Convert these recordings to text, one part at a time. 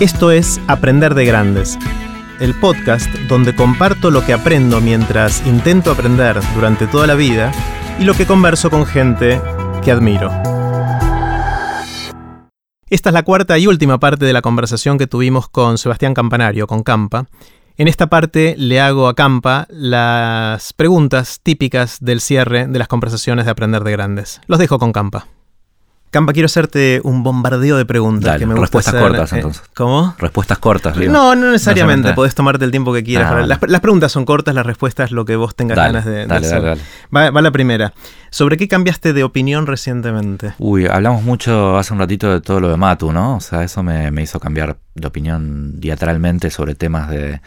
Esto es Aprender de Grandes, el podcast donde comparto lo que aprendo mientras intento aprender durante toda la vida y lo que converso con gente que admiro. Esta es la cuarta y última parte de la conversación que tuvimos con Sebastián Campanario, con Campa. En esta parte le hago a Campa las preguntas típicas del cierre de las conversaciones de Aprender de Grandes. Los dejo con Campa. Campa, quiero hacerte un bombardeo de preguntas que me respuestas cortas, entonces. ¿Cómo? Respuestas cortas, digo. No, no necesariamente. Podés tomarte el tiempo que quieras. Ah, las, preguntas son cortas, las respuestas lo que vos tengas ganas de, dale, hacer. Dale, va, va, la primera. ¿Sobre qué cambiaste de opinión recientemente? Uy, hablamos mucho hace un ratito de todo lo de Matu, ¿no? O sea, eso me, hizo cambiar de opinión diatralmente sobre temas de,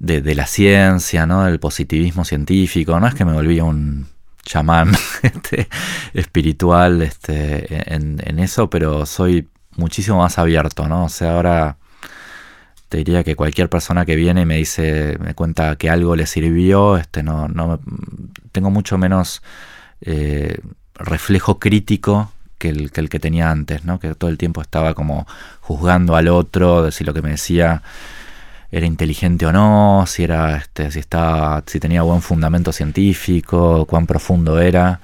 de, la ciencia, ¿no? Del positivismo científico. No es que me volví un chamán este, espiritual este, en, eso, pero soy muchísimo más abierto, ¿no? O sea, ahora te diría que cualquier persona que viene y me dice, me cuenta que algo le sirvió, este, no, no tengo mucho menos eh, reflejo crítico que el, que tenía antes, ¿no? Que todo el tiempo estaba como juzgando al otro, de si lo que me decía era inteligente o no, si era este, si estaba, si tenía buen fundamento científico, cuán profundo era.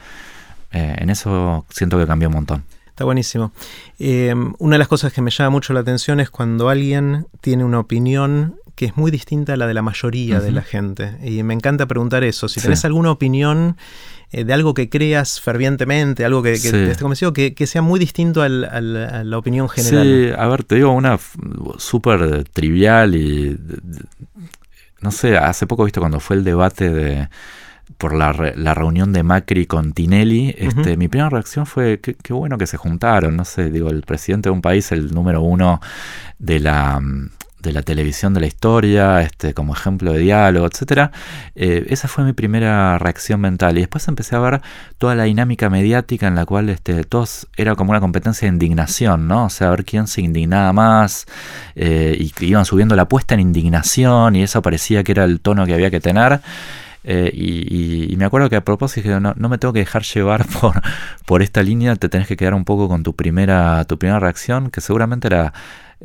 Eh, en eso siento que cambió un montón. Está buenísimo. Eh, una de las cosas que me llama mucho la atención es cuando alguien tiene una opinión que es muy distinta a la de la mayoría de la gente. Y me encanta preguntar eso. Si tenés alguna opinión eh, de algo que creas fervientemente, algo que, te esté convencido, que, sea muy distinto a la opinión general. Sí, a ver, te digo una súper trivial y... No sé, hace poco, visto, cuando fue el debate de por la, reunión de Macri con Tinelli, este, mi primera reacción fue, qué, qué, bueno que se juntaron, no sé, digo, el presidente de un país, el número uno de la de la televisión de la historia, este, como ejemplo de diálogo, etc. Eh, esa fue mi primera reacción mental. Y después empecé a ver toda la dinámica mediática en la cual este, todos era como una competencia de indignación, ¿no? O sea, a ver quién se indignaba más, eh, y iban subiendo la apuesta en indignación, y eso parecía que era el tono que había que tener. Eh, y, me acuerdo que a propósito no, no me tengo que dejar llevar por, por esta línea, te tenés que quedar un poco con tu primera, tu primera reacción, que seguramente era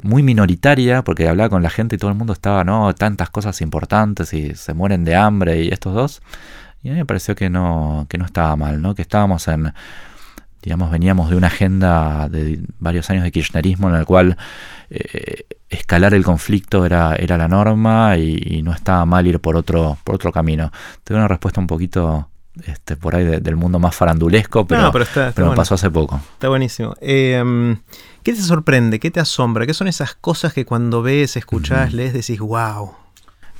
muy minoritaria, porque hablaba con la gente y todo el mundo estaba, no, tantas cosas importantes y se mueren de hambre y estos dos. Y a mí me pareció que no, que no estaba mal, ¿no? Que estábamos en, digamos, veníamos de una agenda de varios años de kirchnerismo en el cual eh, escalar el conflicto era, era la norma y, no estaba mal ir por otro, por otro camino. Tengo una respuesta un poquito este, por ahí del mundo más farandulesco, pero, pero, pasó hace poco. Está buenísimo. Eh, ¿Qué te sorprende? ¿Qué te asombra? ¿Qué son esas cosas que cuando ves, escuchás, lees, decís, wow?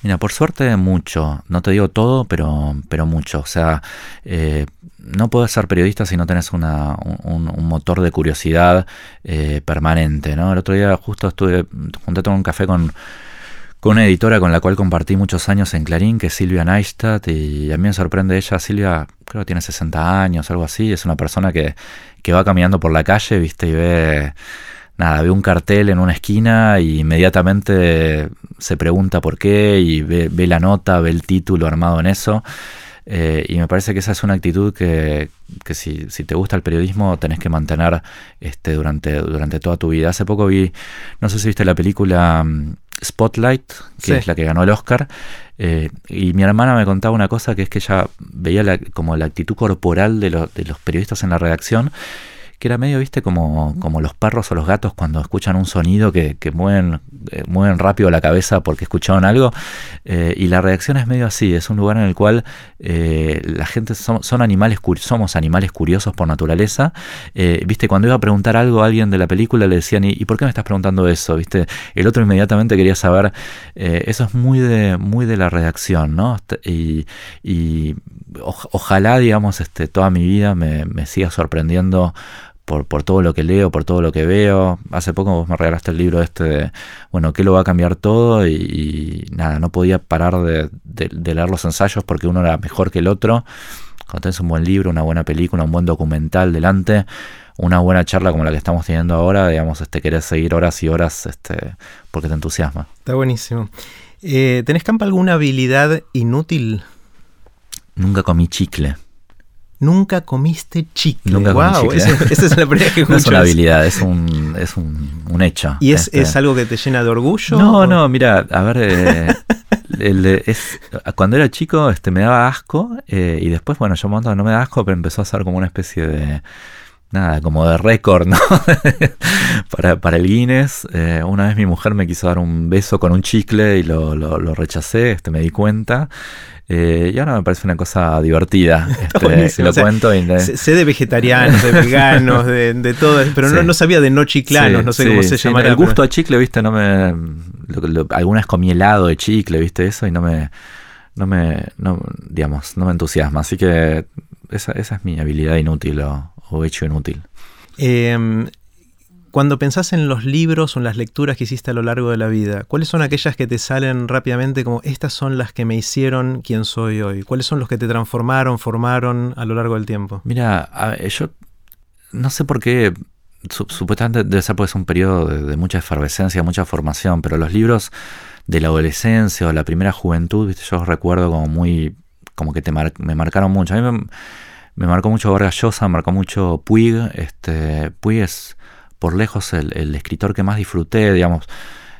Mira, por suerte mucho. No te digo todo, pero, pero mucho. O sea, eh, no puedes ser periodista si no tenés una, un, motor de curiosidad eh, permanente, ¿no? El otro día justo estuve, junté a un café con, con una editora con la cual compartí muchos años en Clarín, que es Silvia Neistat, y a mí me sorprende ella, Silvia creo que tiene 60 años, algo así, es una persona que, que va caminando por la calle, viste, y ve, nada, ve un cartel en una esquina y inmediatamente se pregunta por qué y ve, la nota, ve el título armado en eso. Eh, y me parece que esa es una actitud que, que si, si, te gusta el periodismo tenés que mantener este, durante, durante toda tu vida. Hace poco vi, no sé si viste la película mm, Spotlight, que es la que ganó el Oscar, eh, y mi hermana me contaba una cosa que es que ella veía la, como la actitud corporal de, de los periodistas en la redacción que era medio, viste, como, como los perros o los gatos cuando escuchan un sonido que, que mueven, eh, mueven rápido la cabeza porque escucharon algo. Eh, y la reacción es medio así, es un lugar en el cual eh, la gente son, son, animales, somos animales curiosos por naturaleza. viste, cuando iba a preguntar algo a alguien de la película le decían, ¿y, por qué me estás preguntando eso? Viste, el otro inmediatamente quería saber, eso es muy de, muy de la redacción, ¿no? Y, y ojalá, digamos, este, toda mi vida me, me siga sorprendiendo por, por, todo lo que leo, por todo lo que veo. Hace poco vos me regalaste el libro este de, bueno, ¿qué lo va a cambiar todo? Y, nada, no podía parar de, leer los ensayos porque uno era mejor que el otro. Cuando tenés un buen libro, una buena película, un buen documental delante, una buena charla como la que estamos teniendo ahora, digamos, este, querés seguir horas y horas este, porque te entusiasma. Está buenísimo. Eh, ¿Tenés, Campa, alguna habilidad inútil? Nunca comí chicle. Nunca comiste chicle. Nunca wow, chicle. Esa, es la primera que. No es una habilidad, es un, es un, hecho. ¿Y es, este. es, algo que te llena de orgullo? No, no, mira, a ver, eh, el, es, cuando era chico este, me daba asco eh, y después, bueno, yo monto no me da asco, pero empezó a ser como una especie de nada, como de récord, ¿no? para, para, el Guinness. Eh, una vez mi mujer me quiso dar un beso con un chicle y lo, lo, lo rechacé, este, me di cuenta. Eh, y ahora me parece una cosa divertida. Este, lo cuento. Sé de vegetarianos, de veganos, de, todo, pero no, no, sabía de no chiclanos, no sé cómo se llama. el gusto a chicle, viste, no me. alguna vez comí helado de chicle, viste, eso, y no me. No me. No, digamos, no me entusiasma. Así que esa, esa es mi habilidad inútil o, o hecho inútil. Eh, cuando pensás en los libros o en las lecturas que hiciste a lo largo de la vida, ¿cuáles son aquellas que te salen rápidamente como estas son las que me hicieron quien soy hoy? ¿Cuáles son los que te transformaron, formaron a lo largo del tiempo? Mira, yo no sé por qué, supuestamente debe ser un periodo de, mucha efervescencia, mucha formación, pero los libros de la adolescencia o la primera juventud, ¿viste? yo recuerdo como muy, como que te me marcaron mucho. A mí me, marcó mucho Vargas Llosa, me marcó mucho Puig. Este, Puig es por lejos el, escritor que más disfruté, digamos.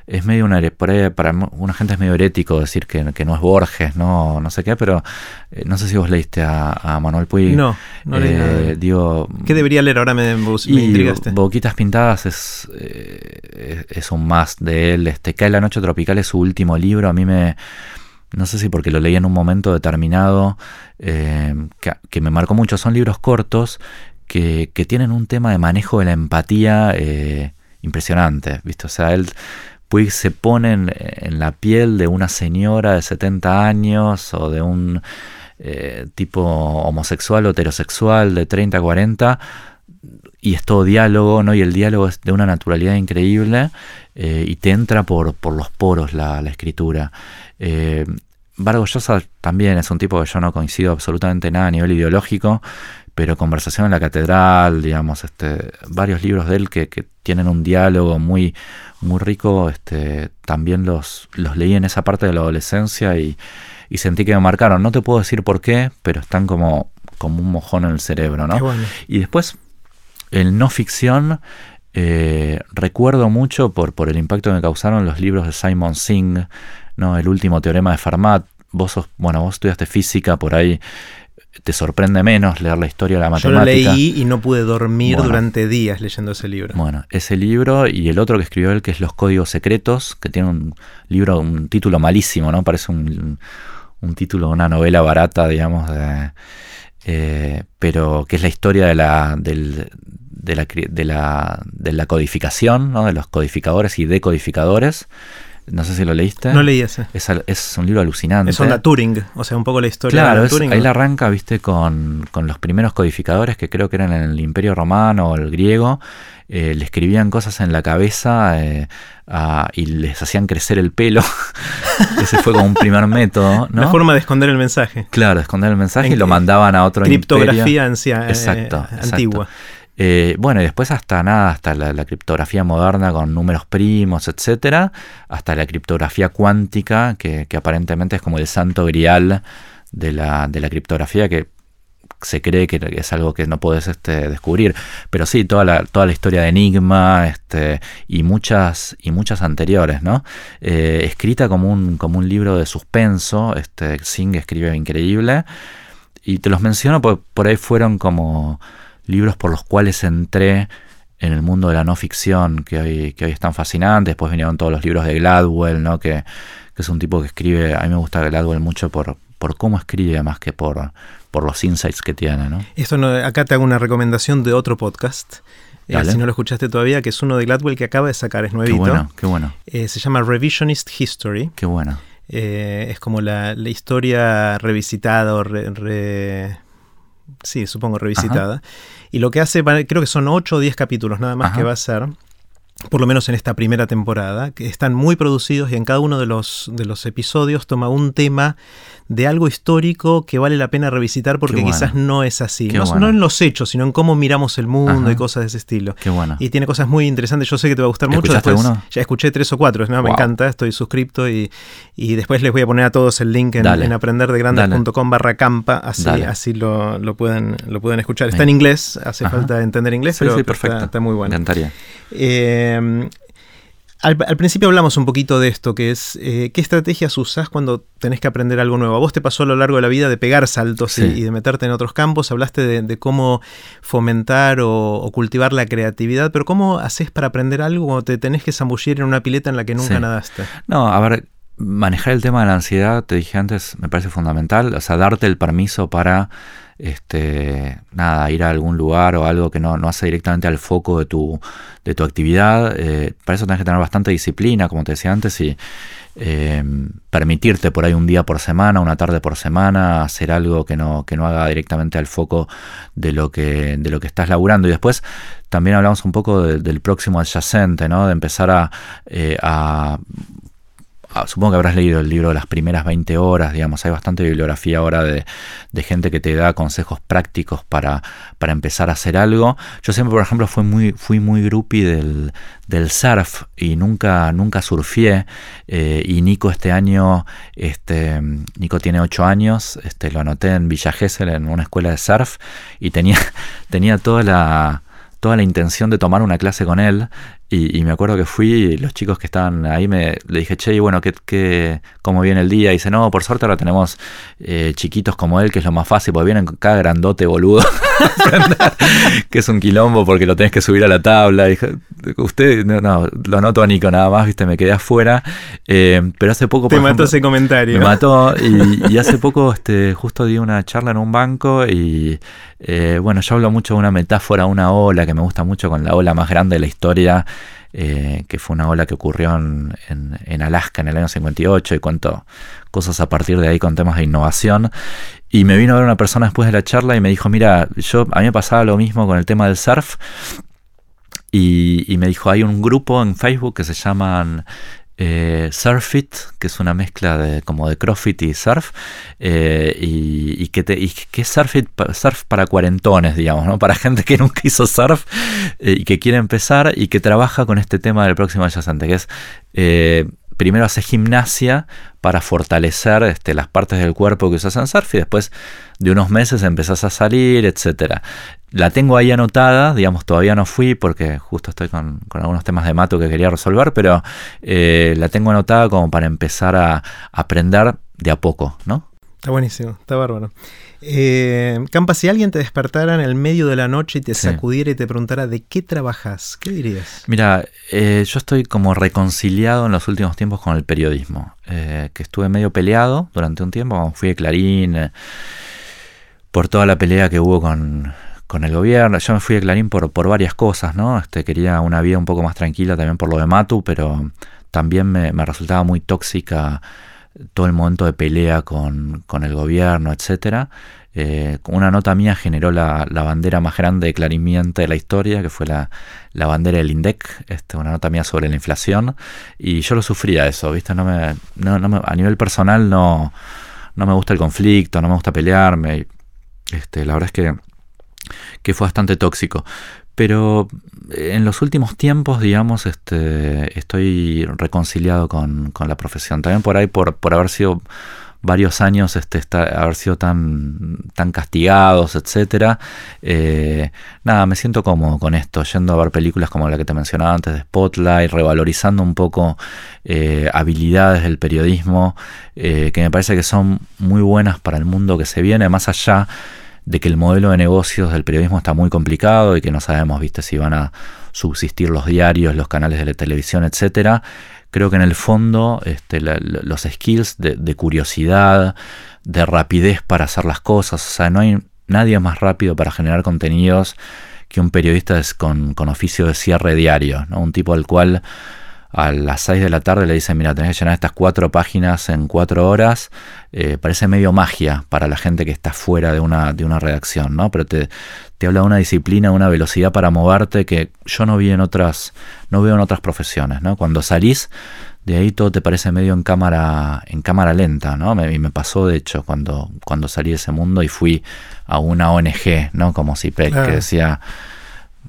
Es medio una para una gente es medio herético decir que, no es Borges, no, no sé qué, pero eh, no sé si vos leíste a, Manuel Puig. No, no leí eh, digo, ¿Qué debería leer? Ahora me, me intrigaste. Boquitas Pintadas es, eh, es un más de él. Este, Cae la Noche Tropical es su último libro. A mí me no sé si porque lo leí en un momento determinado que, que, me marcó mucho. Son libros cortos que, tienen un tema de manejo de la empatía eh, impresionante, ¿viste? O sea, él Puig se pone en, la piel de una señora de 70 años o de un eh, tipo homosexual o heterosexual de 30, 40 y es todo diálogo, ¿no? Y el diálogo es de una naturalidad increíble eh, y te entra por, por los poros la, escritura. Eh, Vargo Llosa también es un tipo que yo no coincido absolutamente nada a nivel ideológico, pero Conversación en la Catedral, digamos, este, varios libros de él que, tienen un diálogo muy, muy rico, este, también los, los leí en esa parte de la adolescencia y, sentí que me marcaron. No te puedo decir por qué, pero están como, como un mojón en el cerebro, ¿no? Y después, el no ficción, eh, recuerdo mucho por, por el impacto que me causaron los libros de Simon Singh, ¿no? El último teorema de Fermat. Vos sos, bueno, vos estudiaste física por ahí te sorprende menos leer la historia de la matemática. Yo lo leí y no pude dormir durante días leyendo ese libro. Bueno, ese libro y el otro que escribió él, que es Los Códigos Secretos, que tiene un libro, un título malísimo, ¿no? Parece un, título de una novela barata, digamos, eh, pero que es la historia de la, de, la, de, la, de la codificación, ¿no? de los codificadores y decodificadores no sé si lo leíste. No leí ese. Es, un libro alucinante. Es onda Turing, o sea, un poco la historia claro, de Turing. ahí la arranca, viste, con, los primeros codificadores que creo que eran en el Imperio Romano o el griego. Eh, le escribían cosas en la cabeza eh, y les hacían crecer el pelo. Ese fue como un primer método. ¿no? La forma de esconder el mensaje. Claro, de esconder el mensaje y lo mandaban a otro Criptografía anciana, exacto, antigua. Eh, bueno, y después hasta nada, hasta la, criptografía moderna con números primos, etcétera, hasta la criptografía cuántica, que, aparentemente es como el santo grial de la, de la criptografía, que se cree que es algo que no puedes este, descubrir. Pero sí, toda la, toda la historia de Enigma este, y, muchas, y muchas anteriores, ¿no? Eh, escrita como un, como un libro de suspenso, este, Singh escribe increíble. Y te los menciono por ahí fueron como libros por los cuales entré en el mundo de la no ficción, que hoy, que hoy es tan fascinante. Después vinieron todos los libros de Gladwell, ¿no? que, es un tipo que escribe, a mí me gusta Gladwell mucho por, por cómo escribe más que por, por los insights que tiene. ¿no? Esto no, acá te hago una recomendación de otro podcast. Eh, si no lo escuchaste todavía, que es uno de Gladwell que acaba de sacar, es nuevito. Qué bueno, qué bueno. Eh, se llama Revisionist History. Qué bueno. Eh, es como la, historia revisitada o re, sí, supongo revisitada. Y lo que hace, creo que son 8 o 10 capítulos nada más que va a ser, por lo menos en esta primera temporada, que están muy producidos y en cada uno de los, de los episodios toma un tema de algo histórico que vale la pena revisitar porque quizás no es así. No, en los hechos, sino en cómo miramos el mundo y cosas de ese estilo. Qué bueno. Y tiene cosas muy interesantes. Yo sé que te va a gustar mucho. Después, uno? Ya escuché tres o cuatro. Me encanta. Estoy suscripto y, y, después les voy a poner a todos el link en, en aprenderdegrandes.com barra campa. Así, así lo, lo, pueden, lo pueden escuchar. Está en inglés. Hace falta entender inglés, pero Está, muy bueno. Me encantaría. Eh, al, principio hablamos un poquito de esto, que es eh, qué estrategias usas cuando tenés que aprender algo nuevo. A vos te pasó a lo largo de la vida de pegar saltos y, de meterte en otros campos, hablaste de, cómo fomentar o, cultivar la creatividad, pero ¿cómo haces para aprender algo cuando te tenés que zambullir en una pileta en la que nunca nadaste? No, a ver, manejar el tema de la ansiedad, te dije antes, me parece fundamental, o sea, darte el permiso para este, nada, ir a algún lugar o algo que no, no hace directamente al foco de tu, de tu actividad. Eh, para eso tenés que tener bastante disciplina, como te decía antes, y eh, permitirte por ahí un día por semana, una tarde por semana, hacer algo que no, que no haga directamente al foco de lo que, de lo que estás laburando. Y después también hablamos un poco del próximo adyacente, ¿no? De empezar a, eh, a supongo que habrás leído el libro de las primeras 20 horas, digamos, hay bastante bibliografía ahora de, gente que te da consejos prácticos para, para, empezar a hacer algo. Yo siempre, por ejemplo, fui muy, fui muy groupie del, del surf y nunca, nunca surfié. Eh, y Nico este año, este, Nico tiene 8 años, este, lo anoté en Villa Gesell en una escuela de surf y tenía, tenía toda la toda la intención de tomar una clase con él y, me acuerdo que fui y los chicos que estaban ahí me le dije, che, y bueno, ¿qué, qué, ¿cómo viene el día? Y dice, no, por suerte ahora tenemos eh, chiquitos como él, que es lo más fácil, porque vienen cada grandote boludo, que es un quilombo porque lo tenés que subir a la tabla. Y dije, usted, no, lo noto a Nico nada más, viste, me quedé afuera. Eh, pero hace poco... Te mató ese comentario. Me mató y, hace poco este, justo di una charla en un banco y eh, bueno, yo hablo mucho de una metáfora, una ola que me gusta mucho con la ola más grande de la historia eh, que fue una ola que ocurrió en, Alaska en el año 58 y cuento cosas a partir de ahí con temas de innovación. Y me vino a ver una persona después de la charla y me dijo, mira, yo a mí me pasaba lo mismo con el tema del surf. Y, y me dijo, hay un grupo en Facebook que se llaman eh, Surfit, que es una mezcla de como de CrossFit y surf, eh, y, que, te, que es Surfit, surf para cuarentones, digamos, ¿no? para gente que nunca hizo surf eh, y que quiere empezar y que trabaja con este tema del próximo adyacente, que es eh, primero hace gimnasia para fortalecer este, las partes del cuerpo que usas en surf y después de unos meses empezás a salir, etc. La tengo ahí anotada, digamos, todavía no fui porque justo estoy con, algunos temas de mato que quería resolver, pero eh, la tengo anotada como para empezar a aprender de a poco, ¿no? Está buenísimo, está bárbaro. Eh, Campa, si alguien te despertara en el medio de la noche y te sacudiera y te preguntara de qué trabajas, ¿qué dirías? Mira, eh, yo estoy como reconciliado en los últimos tiempos con el periodismo, eh, que estuve medio peleado durante un tiempo, fui de Clarín, eh, por toda la pelea que hubo con, el gobierno. Yo me fui de Clarín por, por varias cosas, ¿no? Este, quería una vida un poco más tranquila también por lo de Matu, pero también me, me resultaba muy tóxica todo el momento de pelea con, el gobierno, etcétera. Eh, una nota mía generó la, bandera más grande de clarimiento de la historia, que fue la, bandera del INDEC, este, una nota mía sobre la inflación, y yo lo sufría eso, ¿viste? No me, no, me, a nivel personal no, no me gusta el conflicto, no me gusta pelearme, este, la verdad es que, que fue bastante tóxico. Pero en los últimos tiempos, digamos, este, estoy reconciliado con, la profesión. También por ahí, por, por haber sido varios años, este, haber sido tan, tan castigados, etcétera. Eh, nada, me siento cómodo con esto, yendo a ver películas como la que te mencionaba antes de Spotlight, revalorizando un poco eh, habilidades del periodismo, eh, que me parece que son muy buenas para el mundo que se viene, más allá de que el modelo de negocios del periodismo está muy complicado y que no sabemos, viste, si van a subsistir los diarios, los canales de la televisión, etcétera. Creo que en el fondo este, los skills de, curiosidad, de rapidez para hacer las cosas, o sea, no hay nadie más rápido para generar contenidos que un periodista con, con oficio de cierre diario, ¿no? un tipo al cual a las 6 de la tarde le dicen, mira, tenés que llenar estas cuatro páginas en cuatro horas, eh, parece medio magia para la gente que está fuera de una, de una redacción, ¿no? Pero te, te habla de una disciplina, una velocidad para moverte que yo no vi en otras, no veo en otras profesiones, ¿no? Cuando salís de ahí todo te parece medio en cámara, en cámara lenta, ¿no? Me, me pasó de hecho cuando, cuando salí de ese mundo y fui a una ONG, ¿no? Como CIPEC, que decía,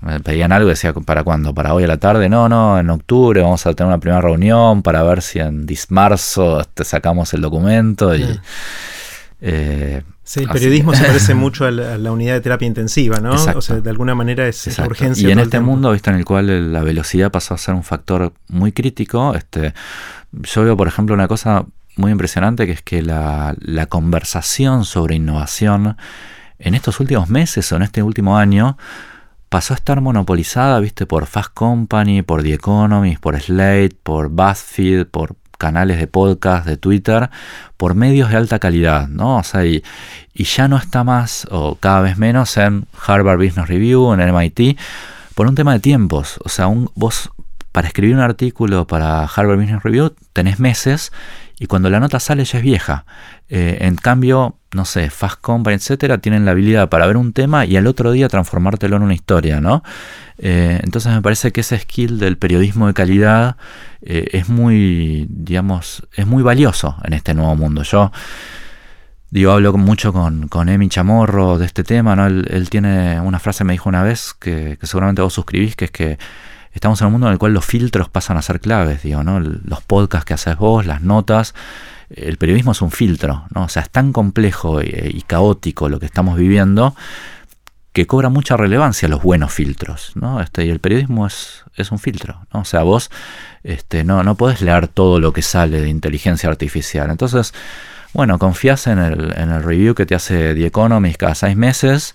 me pedían algo, decía, ¿para cuándo? ¿Para hoy a la tarde? No, no, en octubre vamos a tener una primera reunión para ver si en marzo te sacamos el documento y... Eh, sí, el periodismo se parece mucho a la, unidad de terapia intensiva, ¿no? O sea, de alguna manera es, es urgencia. Y en este mundo, ¿viste? en el cual la velocidad pasó a ser un factor muy crítico, este, yo veo, por ejemplo, una cosa muy impresionante que es que la, la conversación sobre innovación en estos últimos meses o en este último año pasó a estar monopolizada, viste, por Fast Company, por The Economist, por Slate, por BuzzFeed, por canales de podcast, de Twitter, por medios de alta calidad, ¿no? O sea, y, ya no está más, o cada vez menos, en Harvard Business Review, en MIT, por un tema de tiempos. O sea, un, vos para escribir un artículo para Harvard Business Review tenés meses y cuando la nota sale ya es vieja. Eh, en cambio, no sé, Fast Company, etcétera, tienen la habilidad para ver un tema y al otro día transformártelo en una historia, ¿no? Eh, entonces me parece que ese skill del periodismo de calidad eh, es muy, digamos, es muy valioso en este nuevo mundo. Yo digo, hablo mucho con, con Emi Chamorro de este tema, ¿no? Él, tiene una frase, me dijo una vez, que, que seguramente vos suscribís, que es que estamos en un mundo en el cual los filtros pasan a ser claves, digo, ¿no? Los podcasts que haces vos, las notas, el periodismo es un filtro, ¿no? O sea, es tan complejo y, caótico lo que estamos viviendo que cobra mucha relevancia los buenos filtros, ¿no? Este, y el periodismo es, es un filtro, ¿no? O sea, vos este, no, no podés leer todo lo que sale de inteligencia artificial. Entonces, bueno, confías en el, en el review que te hace The Economist cada seis meses,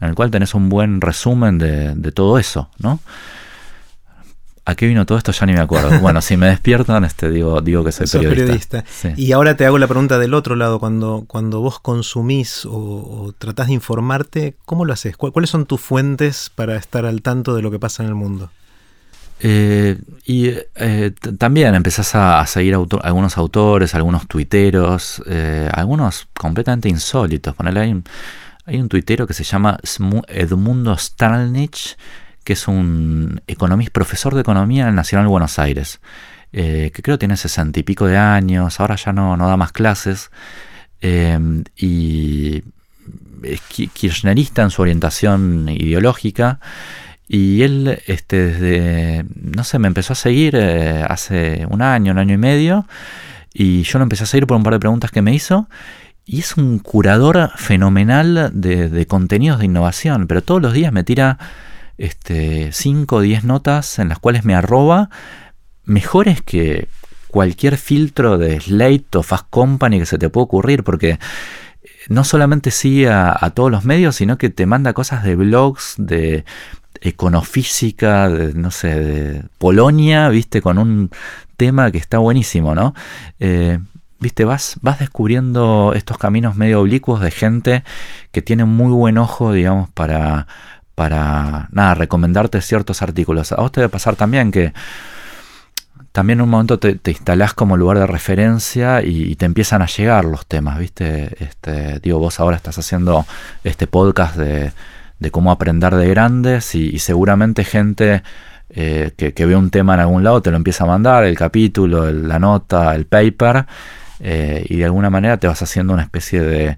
en el cual tenés un buen resumen de, de todo eso, ¿no? ¿A qué vino todo esto? Ya ni me acuerdo. Bueno, si me despiertan, este, digo, digo que soy periodista. Y ahora te hago la pregunta del otro lado. Cuando, cuando vos consumís o, tratás de informarte, ¿cómo lo haces? ¿Cuáles son tus fuentes para estar al tanto de lo que pasa en el mundo? Eh, y eh, también empezás a, seguir algunos autores, algunos tuiteros, eh, algunos completamente insólitos. Ponele, hay, hay un tuitero que se llama Edmundo Stalnich que es un economista, profesor de economía en el Nacional de Buenos Aires, eh, que creo tiene sesenta y pico de años, ahora ya no, no da más clases, eh, y es kirchnerista en su orientación ideológica, y él, este, desde, no sé, me empezó a seguir eh, hace un año, un año y medio, y yo lo empecé a seguir por un par de preguntas que me hizo, y es un curador fenomenal de contenidos de innovación, pero todos los días me tira este, 5 o 10 notas en las cuales me arroba mejores que cualquier filtro de Slate o Fast Company que se te pueda ocurrir, porque no solamente sigue a, todos los medios, sino que te manda cosas de blogs, de econofísica, de, no sé, de Polonia, viste, con un tema que está buenísimo, ¿no? Eh, viste, vas, vas descubriendo estos caminos medio oblicuos de gente que tiene muy buen ojo, digamos, para, para, nada, recomendarte ciertos artículos. A vos te debe pasar también que también en un momento te, instalás como lugar de referencia y, te empiezan a llegar los temas, ¿viste? Este, digo, vos ahora estás haciendo este podcast de, cómo aprender de grandes y, seguramente gente eh, que, ve un tema en algún lado te lo empieza a mandar, el capítulo, la nota, el paper, eh, y de alguna manera te vas haciendo una especie de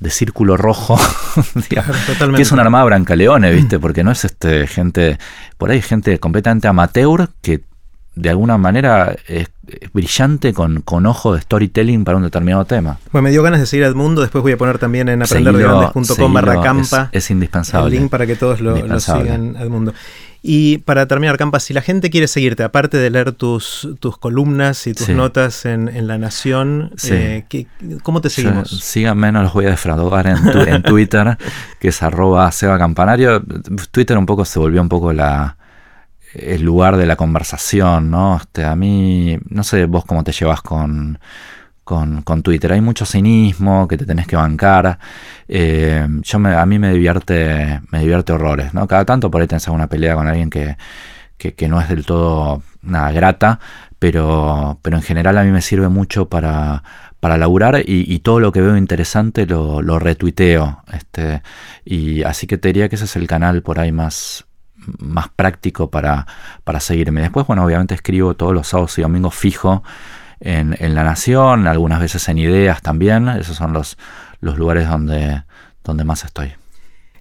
de círculo rojo, que es una armada brancaleone, ¿viste? Porque no es este gente, por ahí gente completamente amateur que de alguna manera es, brillante con, con, ojo de storytelling para un determinado tema. Bueno, me dio ganas de seguir a Edmundo, después voy a poner también en aprenderdegrandes.com barra campa. Es, indispensable. El link para que todos lo, lo sigan, Edmundo. Y para terminar, Campa, si la gente quiere seguirte, aparte de leer tus, tus columnas y tus notas en, La Nación, eh, ¿cómo te seguimos? síganme, no los voy a defraudar en, Twitter, que es arroba Seba Campanario. Twitter un poco se volvió un poco la el lugar de la conversación, ¿no? Este, a mí, no sé vos cómo te llevas con con, Twitter. Hay mucho cinismo que te tenés que bancar. Eh, yo me, a mí me divierte, me divierte horrores. Cada tanto por ahí tenés alguna pelea con alguien que, que, no es del todo nada, grata, pero, pero en general a mí me sirve mucho para, para laburar y, todo lo que veo interesante lo, lo retuiteo. Este, y así que te diría que ese es el canal por ahí más, más práctico para, para seguirme. Después, bueno, obviamente escribo todos los sábados y domingos fijo en, en, La Nación, algunas veces en Ideas también. Esos son los, los lugares donde, donde más estoy.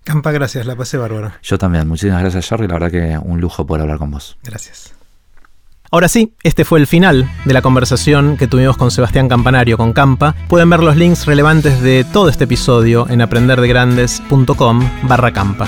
Campa, gracias, la pasé bárbaro. Yo también, muchísimas gracias Jerry, la verdad que un lujo poder hablar con vos. Gracias. Ahora sí, este fue el final de la conversación que tuvimos con Sebastián Campanario con Campa. Pueden ver los links relevantes de todo este episodio en aprenderdegrandes.com barra Campa.